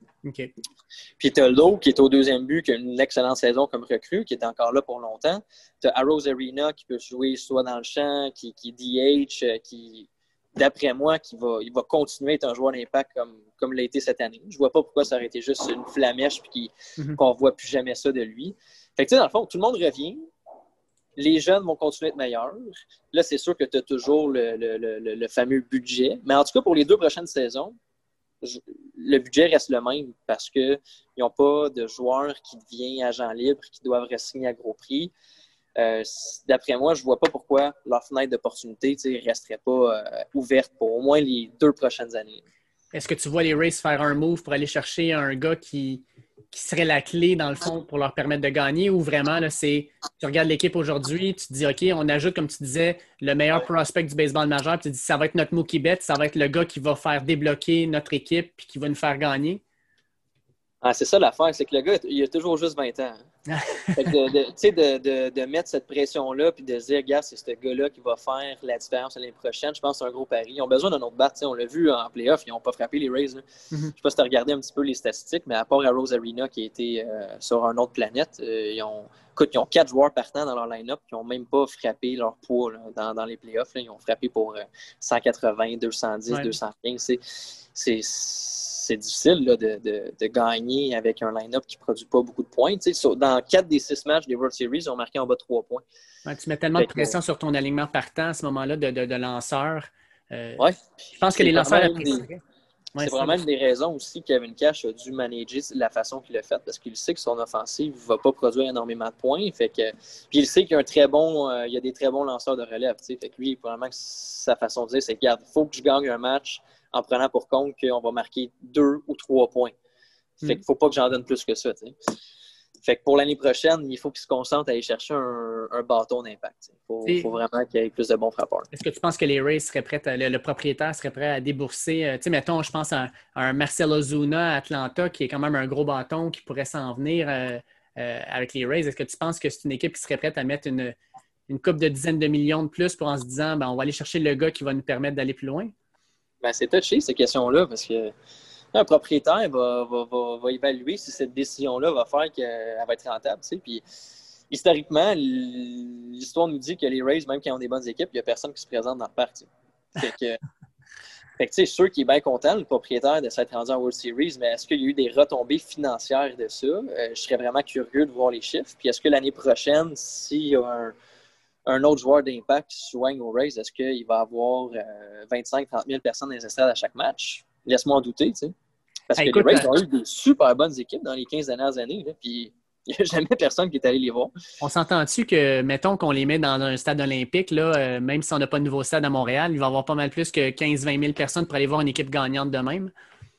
Puis tu as Lowe, qui est au deuxième but, qui a une excellente saison comme recrue, qui est encore là pour longtemps. Tu as Arrows Arena, qui peut jouer soit dans le champ, qui, qui DH, euh, qui d'après moi, qui va, il va continuer à être un joueur d'impact comme, comme l'a été cette année. Je vois pas pourquoi ça aurait été juste une flamèche et mhm. qu'on ne voit plus jamais ça de lui. Fait que, dans le fond, tout le monde revient. Les jeunes vont continuer à être meilleurs. Là, c'est sûr que tu as toujours le, fameux budget. Mais en tout cas, pour les deux prochaines saisons, le budget reste le même parce qu'ils n'ont pas de joueurs qui deviennent agents libres, qui doivent rester à gros prix. Euh, d'après moi, je ne vois pas pourquoi leur fenêtre d'opportunité ne resterait pas euh, ouverte pour au moins les deux prochaines années. Est-ce que tu vois les Rays faire un move pour aller chercher un gars qui, qui serait la clé, dans le fond, pour leur permettre de gagner ou vraiment, là, c'est tu regardes l'équipe aujourd'hui, tu te dis, OK, on ajoute, comme tu disais, le meilleur prospect du baseball majeur, puis tu te dis, ça va être notre Mookie Betts, ça va être le gars qui va faire débloquer notre équipe puis qui va nous faire gagner? Ah, c'est ça l'affaire, c'est que le gars, il a toujours juste 20 ans. Hein. de, de, de, mettre cette pression-là puis de dire, regarde, c'est ce gars-là qui va faire la différence l'année prochaine. Je pense que c'est un gros pari. Ils ont besoin d'un autre bat. On l'a vu en playoff, ils n'ont pas frappé les Rays. Mm-hmm. Je ne sais pas si tu as regardé un petit peu les statistiques, mais à part à Rose Arena qui a été euh, sur une autre planète, euh, ils, ont, ils ont quatre joueurs partants dans leur line-up qui n'ont même pas frappé leur poids dans, dans, les playoffs. Ils ont frappé pour 180, 210, 215. C'est c'est difficile de, gagner avec un line-up qui ne produit pas beaucoup de points. dans quatre des six matchs des World Series, ils ont marqué en bas de trois points. tu mets tellement de pression sur ton alignement partant à ce moment-là de, de, lanceurs. Euh, je pense que les lanceurs c'est vraiment une des raisons aussi que Kevin Cash a dû manager la façon qu'il a fait parce qu'il sait que son offensive ne va pas produire énormément de points. Fait que, puis il sait qu'il y a, un très bon, euh, il y a des très bons lanceurs de relève. Fait que lui, probablement que sa façon de dire, c'est qu'il faut que je gagne un match en prenant pour compte qu'on va marquer deux ou trois points. Fait qu'il ne faut pas que j'en donne plus que ça. Fait que pour l'année prochaine, il faut qu'il se concentre à aller chercher un, bâton d'impact. Il faut, vraiment qu'il y ait plus de bons frappeurs. Est-ce que tu penses que les Rays seraient prêts, le, propriétaire serait prêt à débourser, euh, tu sais, mettons, je pense à, un Marcelo Zuna à Atlanta, qui est quand même un gros bâton qui pourrait s'en venir euh, euh, avec les Rays. Est-ce que tu penses que c'est une équipe qui serait prête à mettre une, une coupe de dizaines de millions de plus pour en se disant, ben, on va aller chercher le gars qui va nous permettre d'aller plus loin? Ben, c'est touché, ces questions-là, parce que un propriétaire va, évaluer si cette décision-là va faire qu'elle va être rentable. Puis, historiquement, l'histoire nous dit que les Rays, même quand ils ont des bonnes équipes, il n'y a personne qui se présente dans le parc. Que, fait que sûr qu'il est bien content, le propriétaire, de s'être rendu en World Series, mais est-ce qu'il y a eu des retombées financières de ça? Euh, je serais vraiment curieux de voir les chiffres. Puis est-ce que l'année prochaine, s'il y a un, autre joueur d'impact qui soigne aux Rays, est-ce qu'il va avoir 25-30 euh, 000 personnes dans les à chaque match? Laisse-moi en douter, tu sais. Parce que les Rays ont eu des super bonnes équipes dans les 15 dernières années, puis il n'y a jamais personne qui est allé les voir. On s'entend-tu que, mettons qu'on les met dans un stade olympique, là, euh, même si on n'a pas de nouveau stade à Montréal, il va y avoir pas mal plus que 15-20 000 personnes pour aller voir une équipe gagnante de même?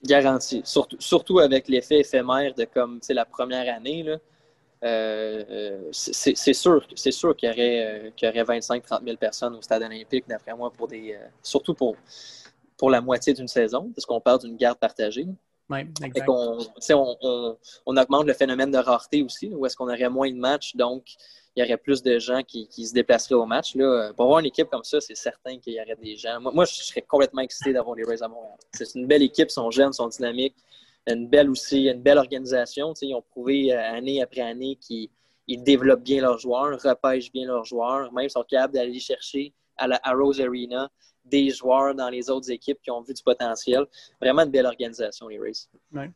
Garanti. Surtout, surtout avec l'effet éphémère de comme la première année. Là. Euh, c'est sûr, c'est sûr qu'il y aurait, euh, aurait 25-30 000 personnes au stade olympique, d'après moi, pour des, euh, surtout pour, pour la moitié d'une saison, parce qu'on parle d'une garde partagée. Oui, exact. On, on, on, augmente le phénomène de rareté aussi, où est-ce qu'on aurait moins de matchs, donc il y aurait plus de gens qui, qui se déplaceraient au match. Là. Pour avoir une équipe comme ça, c'est certain qu'il y aurait des gens. Moi, moi, je serais complètement excité d'avoir les Rays à Montréal. C'est une belle équipe, ils sont jeunes, ils sont dynamiques une belle aussi, une belle organisation. ils ont prouvé euh, année après année qu'ils développent bien leurs joueurs, repêchent bien leurs joueurs, même sont capables d'aller chercher à la Rose Arena des joueurs dans les autres équipes qui ont vu du potentiel. Vraiment une belle organisation, les Rays.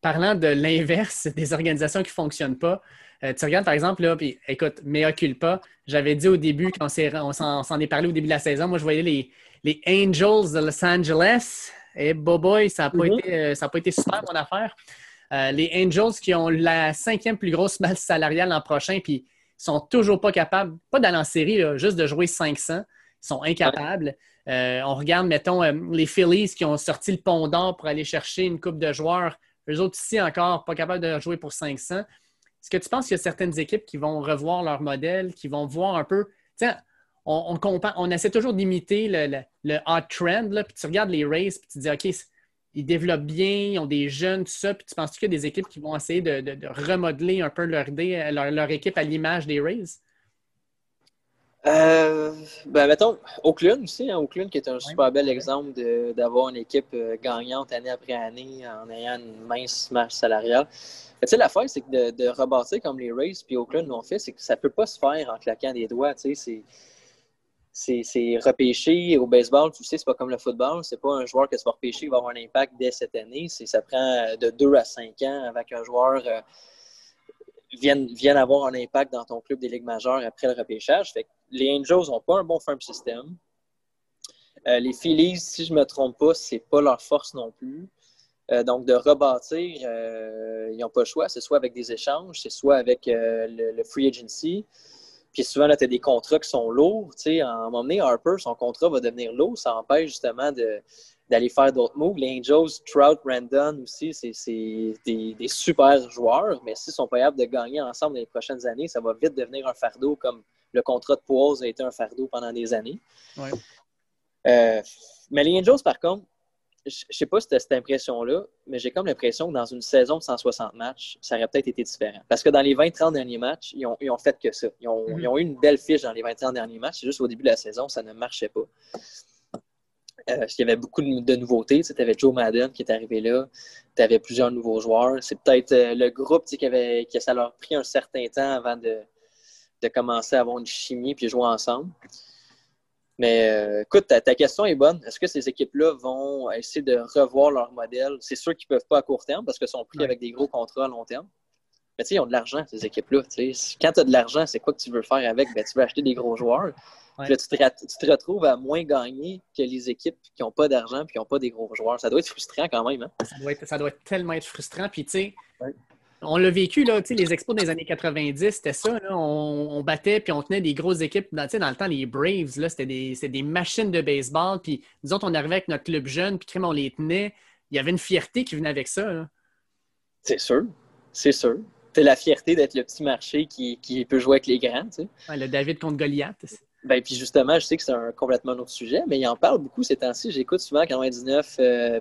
parlant de l'inverse, des organisations qui ne fonctionnent pas, euh, tu regardes par exemple, là, puis écoute, mea culpa, j'avais dit au début, quand on s'en est parlé au début de la saison, moi je voyais les, les Angels de Los Angeles. Et boy, ça n'a pas, mm-hmm. été, euh, pas été super mon affaire. Euh, les Angels qui ont la cinquième plus grosse masse salariale l'an prochain, puis sont toujours pas capables, pas d'aller en série, juste de jouer 500. Sont incapables. on regarde, mettons, les Phillies qui ont sorti le pont d'or pour aller chercher une coupe de joueurs. Eux autres ici encore, pas capables de jouer pour 500. Est-ce que tu penses qu'il y a certaines équipes qui vont revoir leur modèle, qui vont voir un peu. Tiens, on, essaie toujours d'imiter le, hot trend, puis tu regardes les races, puis tu dis, OK, ils développent bien, ils ont des jeunes, tout ça, puis tu penses qu'il y a des équipes qui vont essayer de, remodeler un peu leur, leur, équipe à l'image des Rays? Euh, ben, mettons, Oakland aussi, hein, Oakland qui est un super bel exemple d'avoir une équipe euh, gagnante année après année en ayant une mince marge salariale. Tu sais, l'affaire, c'est que de, de, rebâtir comme les Rays puis Oakland l'ont fait, c'est que ça ne peut pas se faire en claquant des doigts. Tu sais, c'est repêcher au baseball, tu sais, c'est pas comme le football. C'est pas un joueur que tu vas repêcher qui va avoir un impact dès cette année. Ça prend de 2 à 5 ans avec un joueur euh, vienne, vienne, avoir un impact dans ton club des ligues majeures après le repêchage. Fait que les Angels n'ont pas un bon farm system. Euh, les Phillies, si je ne me trompe pas, c'est pas leur force non plus. Euh, donc, de rebâtir, euh, ils n'ont pas le choix. C'est soit avec des échanges, c'est soit avec le, free agency. Puis souvent, là, tu as des contrats qui sont lourds. Tu à un moment donné, Harper, son contrat va devenir lourd. Ça empêche justement d'aller faire d'autres moves. Les Angels, Trout, Randon aussi, c'est des, des, super joueurs. Mais s'ils sont pas capables de gagner ensemble dans les prochaines années, ça va vite devenir un fardeau comme le contrat de Poise a été un fardeau pendant des années. mais les Angels, par contre, je sais pas si tu cette impression-là, mais j'ai comme l'impression que dans une saison de 160 matchs, ça aurait peut-être été différent. Parce que dans les 20-30 derniers matchs, ils ont, fait que ça. Mhm. Ils ont, eu une belle fiche dans les 20-30 derniers matchs. C'est juste au début de la saison, ça ne marchait pas. Euh, parce qu'il y avait beaucoup de, nouveautés. Tu avais Joe Madden qui est arrivé là. Tu avais plusieurs nouveaux joueurs. C'est peut-être euh, le groupe qui avait, que ça leur a pris un certain temps avant de, de commencer à avoir une chimie puis jouer ensemble. Mais euh, écoute, ta, question est bonne. Est-ce que ces équipes-là vont essayer de revoir leur modèle? C'est sûr qu'ils ne peuvent pas à court terme parce qu'ils sont pris avec des gros contrats à long terme. Mais tu sais, ils ont de l'argent, ces équipes-là. Quand tu as de l'argent, c'est quoi que tu veux faire avec? Ben, tu veux acheter des gros joueurs. Puis là, tu, te, retrouves à moins gagner que les équipes qui n'ont pas d'argent et qui n'ont pas des gros joueurs. Ça doit être frustrant quand même. Hein? Ça, doit être, ça doit être tellement être frustrant. Puis tu sais, on l'a vécu, là, les expos des années 90, c'était ça. on, battait puis on tenait des grosses équipes. Dans, dans le temps, les Braves, c'était des, des, machines de baseball. Puis nous autres, on arrivait avec notre club jeune, puis on les tenait. Il y avait une fierté qui venait avec ça. C'est sûr. C'est sûr. C'est la fierté d'être le petit marché qui, peut jouer avec les grands. le David contre Goliath. Ben, puis justement, je sais que c'est un complètement autre sujet, mais il en parle beaucoup ces temps-ci. J'écoute souvent 99.9,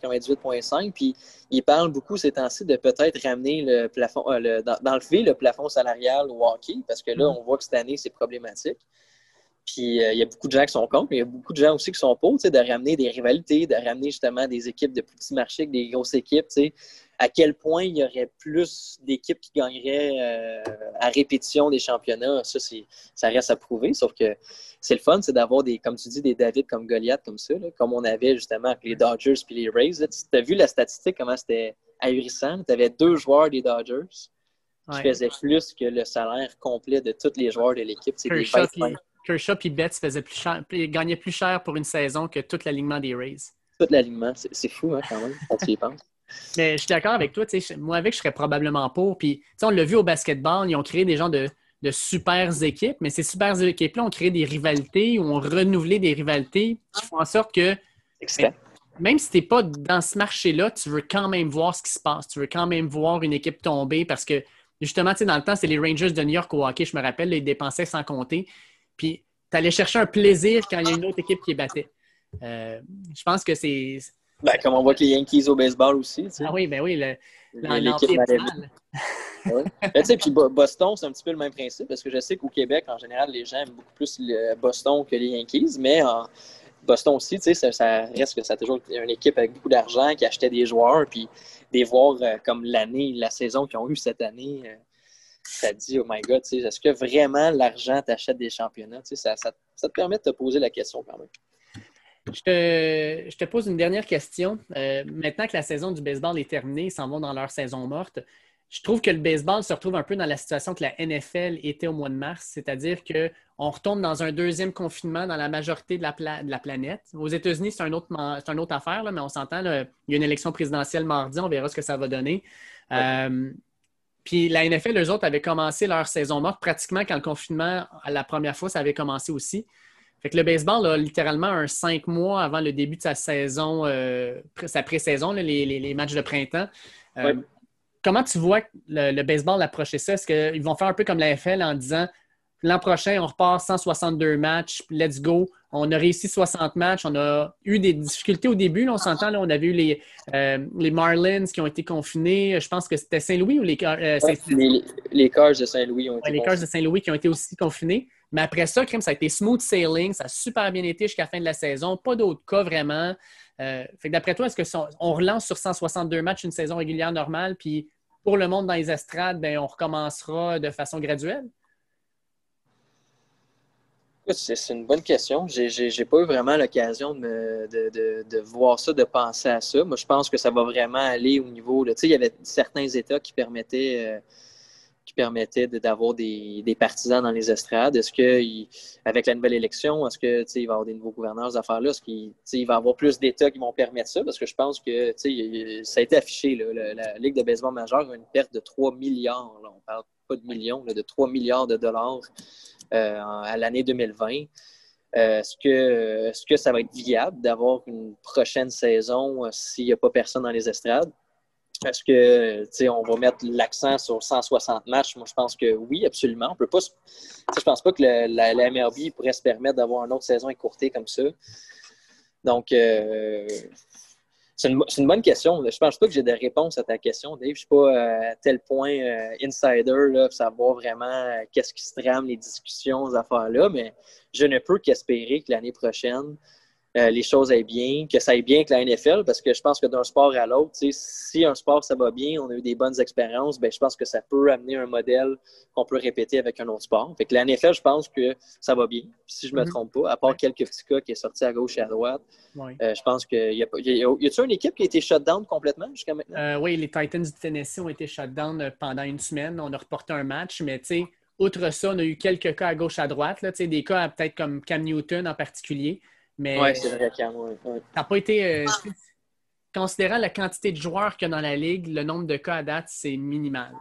98.5, puis il parle beaucoup ces temps-ci de peut-être ramener le plafond, euh, le, d'enlever le plafond salarial au hockey, parce que là, mm-hmm. on voit que cette année, c'est problématique. Puis euh, il y a beaucoup de gens qui sont contre, mais il y a beaucoup de gens aussi qui sont pour, de ramener des rivalités, de ramener justement des équipes de petits marchés, des grosses équipes, à quel point il y aurait plus d'équipes qui gagneraient euh, à répétition des championnats, ça, ça reste à prouver. Sauf que c'est le fun, c'est d'avoir des, comme tu dis, des David comme Goliath comme ça, comme on avait justement avec les Dodgers puis les Rays. Tu as vu la statistique, comment c'était ahurissant. Tu avais deux joueurs des Dodgers qui faisaient plus que le salaire complet de tous les joueurs de l'équipe. C'est des Kershaw et Betts faisaient plus cher, gagnaient plus cher pour une saison que tout l'alignement des Rays. Tout l'alignement, c'est fou hein, quand même, quand tu y penses. Mais je suis d'accord avec toi. Moi, avec, je serais probablement pour. Puis, on l'a vu au basketball, ils ont créé des gens de, de super équipes, mais ces super équipes-là ont créé des rivalités ou ont renouvelé des rivalités qui font en sorte que. Même si tu n'es pas dans ce marché-là, tu veux quand même voir ce qui se passe. Tu veux quand même voir une équipe tomber parce que, justement, dans le temps, c'est les Rangers de New York au hockey, je me rappelle, ils dépensaient sans compter. Puis, tu allais chercher un plaisir quand il y a une autre équipe qui battait. Euh, je pense que c'est. Ben, comme on voit que les Yankees au baseball aussi. Ah oui, ben oui, l'équipe ouais. ben, puis Boston, c'est un petit peu le même principe, parce que je sais qu'au Québec, en général, les gens aiment beaucoup plus le Boston que les Yankees, mais en Boston aussi, tu sais, ça, ça, reste que ça a toujours une équipe avec beaucoup d'argent qui achetait des joueurs, puis des voir euh, comme l'année, la saison qu'ils ont eu cette année. Euh, ça dit, oh my God, est-ce que vraiment l'argent t'achète des championnats? Ça, ça, ça, te permet de te poser la question quand même. Je te, pose une dernière question. Euh, maintenant que la saison du baseball est terminée, ils s'en vont dans leur saison morte. Je trouve que le baseball se retrouve un peu dans la situation que la NFL était au mois de mars, c'est-à-dire qu'on retombe dans un deuxième confinement dans la majorité de la, planète. Aux États-Unis, c'est un autre, une autre affaire, mais on s'entend, il y a une élection présidentielle mardi, on verra ce que ça va donner. Euh, puis la NFL, eux autres, avaient commencé leur saison morte pratiquement quand le confinement, la première fois, ça avait commencé aussi. Fait que le baseball a littéralement un cinq mois avant le début de sa saison, euh, sa pré-saison, les, matchs de printemps. Euh, comment tu vois le, baseball approcher ça? Est-ce qu'ils vont faire un peu comme la NFL en disant l'an prochain, on repart 162 matchs, let's go. On a réussi 60 matchs. On a eu des difficultés au début. on s'entend, on avait eu les, euh, les Marlins qui ont été confinés. Je pense que c'était Saint-Louis ou les, les, les Cars de Saint-Louis ont été Les Cars de Saint-Louis qui ont été aussi confinés. Mais après ça, Crime, ça a été smooth sailing. Ça a super bien été jusqu'à la fin de la saison. Pas d'autres cas vraiment. Euh, fait d'après toi, est-ce qu'on relance sur 162 matchs une saison régulière normale, puis pour le monde dans les estrades, ben, on recommencera de façon graduelle? C'est une bonne question. J'ai pas eu vraiment l'occasion de, voir ça, de penser à ça. Moi, je pense que ça va vraiment aller au niveau. Tu sais, il y avait certains États qui permettaient. Euh, qui permettait d'avoir des, partisans dans les estrades? Est-ce que, avec la nouvelle élection, est-ce que il va y avoir des nouveaux gouverneurs, ces affaires-là? Est-ce qu'il va y avoir plus d'États qui vont permettre ça? Parce que je pense que ça a été affiché. la, Ligue de baseball majeure a une perte de 3 milliards. on parle pas de millions, de 3 milliards de dollars euh, à l'année 2020. Euh, est-ce que, est que ça va être viable d'avoir une prochaine saison euh, s'il n'y a pas personne dans les estrades? Est-ce que, tu on va mettre l'accent sur 160 matchs? Moi, je pense que oui, absolument. On peut pas, je pense pas que la, MRB pourrait se permettre d'avoir une autre saison écourtée comme ça. Donc, euh, c'est une, bonne question. Je pense pas que j'ai des réponses à ta question, Dave. Je suis pas euh, à tel point euh, insider là, pour savoir vraiment qu'est-ce qui se trame, les discussions, ces affaires-là, mais je ne peux qu'espérer que l'année prochaine, euh, les choses aillent bien, que ça aille bien avec la NFL, parce que je pense que d'un sport à l'autre, si un sport ça va bien, on a eu des bonnes expériences, ben, je pense que ça peut amener un modèle qu'on peut répéter avec un autre sport. Fait que la NFL, je pense que ça va bien, si je ne me mm-hmm. trompe pas, à part quelques petits cas qui est sorti à gauche et à droite. Euh, je pense qu'il y a, y a, y a une équipe qui a été shut down complètement jusqu'à maintenant? Euh, oui, les Titans du Tennessee ont été shut down pendant une semaine. On a reporté un match, mais tu sais, outre ça, on a eu quelques cas à gauche à droite, là, des cas peut-être comme Cam Newton en particulier. Mais c'est vrai, Cam. n'a pas été. Euh, considérant la quantité de joueurs qu'il y a dans la ligue, le nombre de cas à date, c'est minimal.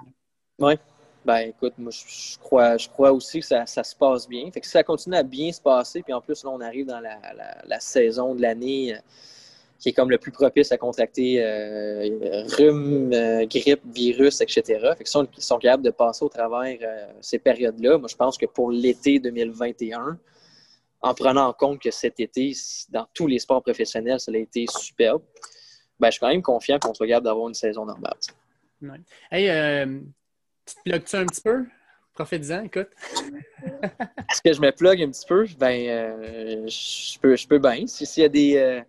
Oui. Ben écoute, moi je, crois, je crois aussi que ça, se passe bien. Fait que si ça continue à bien se passer, puis en plus là, on arrive dans la, saison de l'année euh, qui est comme le plus propice à contracter euh, rhume, grippe, virus, etc. Fait que si on, sont capables de passer au travers ces périodes-là, moi je pense que pour l'été 2021, en prenant en compte que cet été, dans tous les sports professionnels, ça a été superbe, ben, je suis quand même confiant qu'on soit capable d'avoir une saison normale. Ouais. Hey, euh, tu te plugues-tu un petit peu? Profite-en, écoute. Est-ce que je me plug un petit peu? Ben, euh, je, peux, je peux bien. S'il y a des. Euh,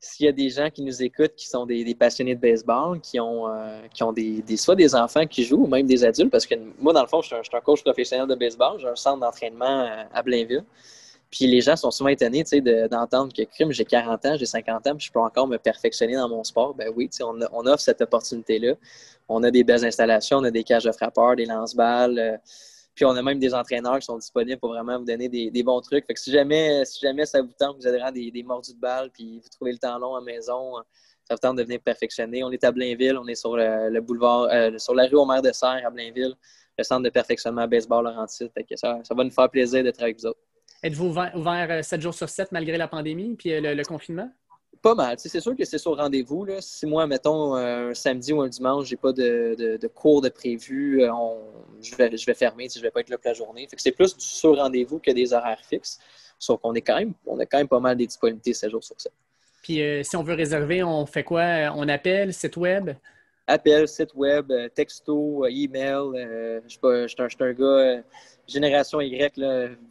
s'il y a des gens qui nous écoutent qui sont des, passionnés de baseball, qui ont, qui ont des, soit des enfants qui jouent ou même des adultes, parce que moi, dans le fond, je suis un, coach professionnel de baseball, j'ai un centre d'entraînement à Blainville. Puis les gens sont souvent étonnés d'entendre que j'ai 40 ans, j'ai 50 ans, puis je peux encore me perfectionner dans mon sport. Ben oui, on, on offre cette opportunité-là. On a des belles installations, on a des cages de frappeurs, des lance-balles. Euh, puis on a même des entraîneurs qui sont disponibles pour vraiment vous donner des, bons trucs. Fait que si jamais, si jamais ça vous tente, vous avez des, des mordus de balles, puis vous trouvez le temps long à la maison, ça vous tente de venir perfectionner. On est à Blainville, on est sur le, boulevard, euh, sur la rue maire de Serre à Blainville, le centre de perfectionnement baseball Laurentide. Fait que ça, ça va nous faire plaisir d'être avec vous autres. Êtes-vous ouvert, 7 euh, jours sur 7 malgré la pandémie puis euh, le, confinement? Pas mal. C'est sûr que c'est sur rendez-vous. Si moi, mettons, euh, un samedi ou un dimanche, j'ai pas de, cours de prévu, je, vais, je vais fermer, je vais pas être là pour la journée. c'est plus du sur rendez-vous que des horaires fixes. Sauf qu'on est quand même, on a quand même pas mal de disponibilités 7 jours sur 7. Puis si on veut réserver, on fait quoi? On appelle, site web? Appel, site web, texto, email. je suis un, gars génération Y,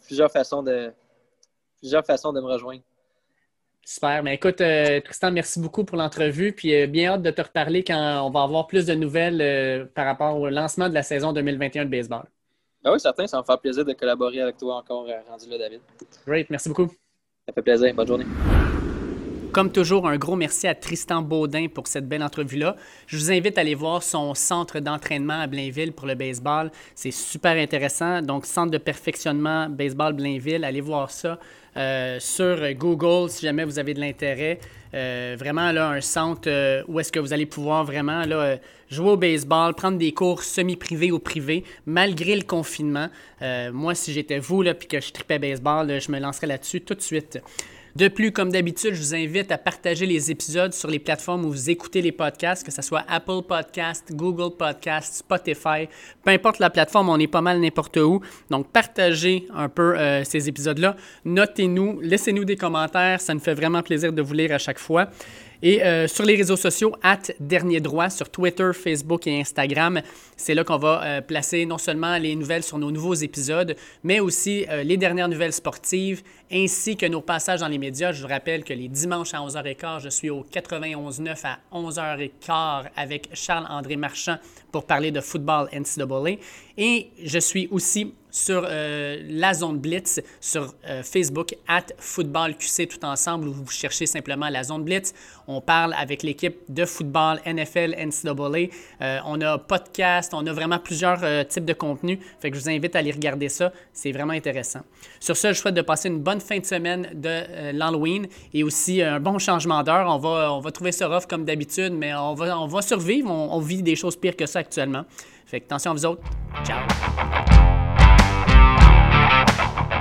plusieurs, façons de, plusieurs façons de me rejoindre. Super. Mais écoute, euh, Tristan, merci beaucoup pour l'entrevue. Puis euh, bien hâte de te reparler quand on va avoir plus de nouvelles euh, par rapport au lancement de la saison 2021 de baseball. Ah oui, certain. Ça va me faire plaisir de collaborer avec toi encore rendu là, David. Great. Merci beaucoup. Ça fait plaisir. Bonne journée. Comme toujours, un gros merci à Tristan Baudin pour cette belle entrevue-là. Je vous invite à aller voir son centre d'entraînement à Blainville pour le baseball. C'est super intéressant. Donc, centre de perfectionnement baseball Blainville, allez voir ça. Euh, sur Google si jamais vous avez de l'intérêt. Euh, vraiment, là, un centre euh, où est-ce que vous allez pouvoir vraiment là, jouer au baseball, prendre des cours semi-privés ou privés, malgré le confinement. moi, si j'étais vous, là, que je tripais baseball, je me lancerais là-dessus tout de suite. De plus, comme d'habitude, je vous invite à partager les épisodes sur les plateformes où vous écoutez les podcasts, que ce soit Apple Podcast, Google Podcast, Spotify, peu importe la plateforme, on est pas mal n'importe où. Donc, partagez un peu euh, ces épisodes-là. Notez-nous, laissez-nous des commentaires, ça nous fait vraiment plaisir de vous lire à chaque fois. Et euh, sur les réseaux sociaux, at Dernier Droit, sur Twitter, Facebook et Instagram, c'est là qu'on va euh, placer non seulement les nouvelles sur nos nouveaux épisodes, mais aussi euh, les dernières nouvelles sportives, ainsi que nos passages dans les médias. Je vous rappelle que les dimanches à 11h15, je suis au 91.9 à 11h15 avec Charles-André Marchand pour parler de football NCAA. Et je suis aussi sur euh, la zone Blitz sur euh, Facebook, at FootballQC tout ensemble, où vous cherchez simplement la zone Blitz. On parle avec l'équipe de football NFL, NCAA. Euh, on a podcast, on a vraiment plusieurs types de contenus. Fait que je vous invite à aller regarder ça. C'est vraiment intéressant. Sur ce, je souhaite de passer une bonne fin de semaine de l'Halloween et aussi un bon changement d'heure. On va, on va trouver ça rough comme d'habitude, mais on va, on va survivre. On, on vit des choses pires que ça actuellement. Fait que attention à vous autres. Ciao! you.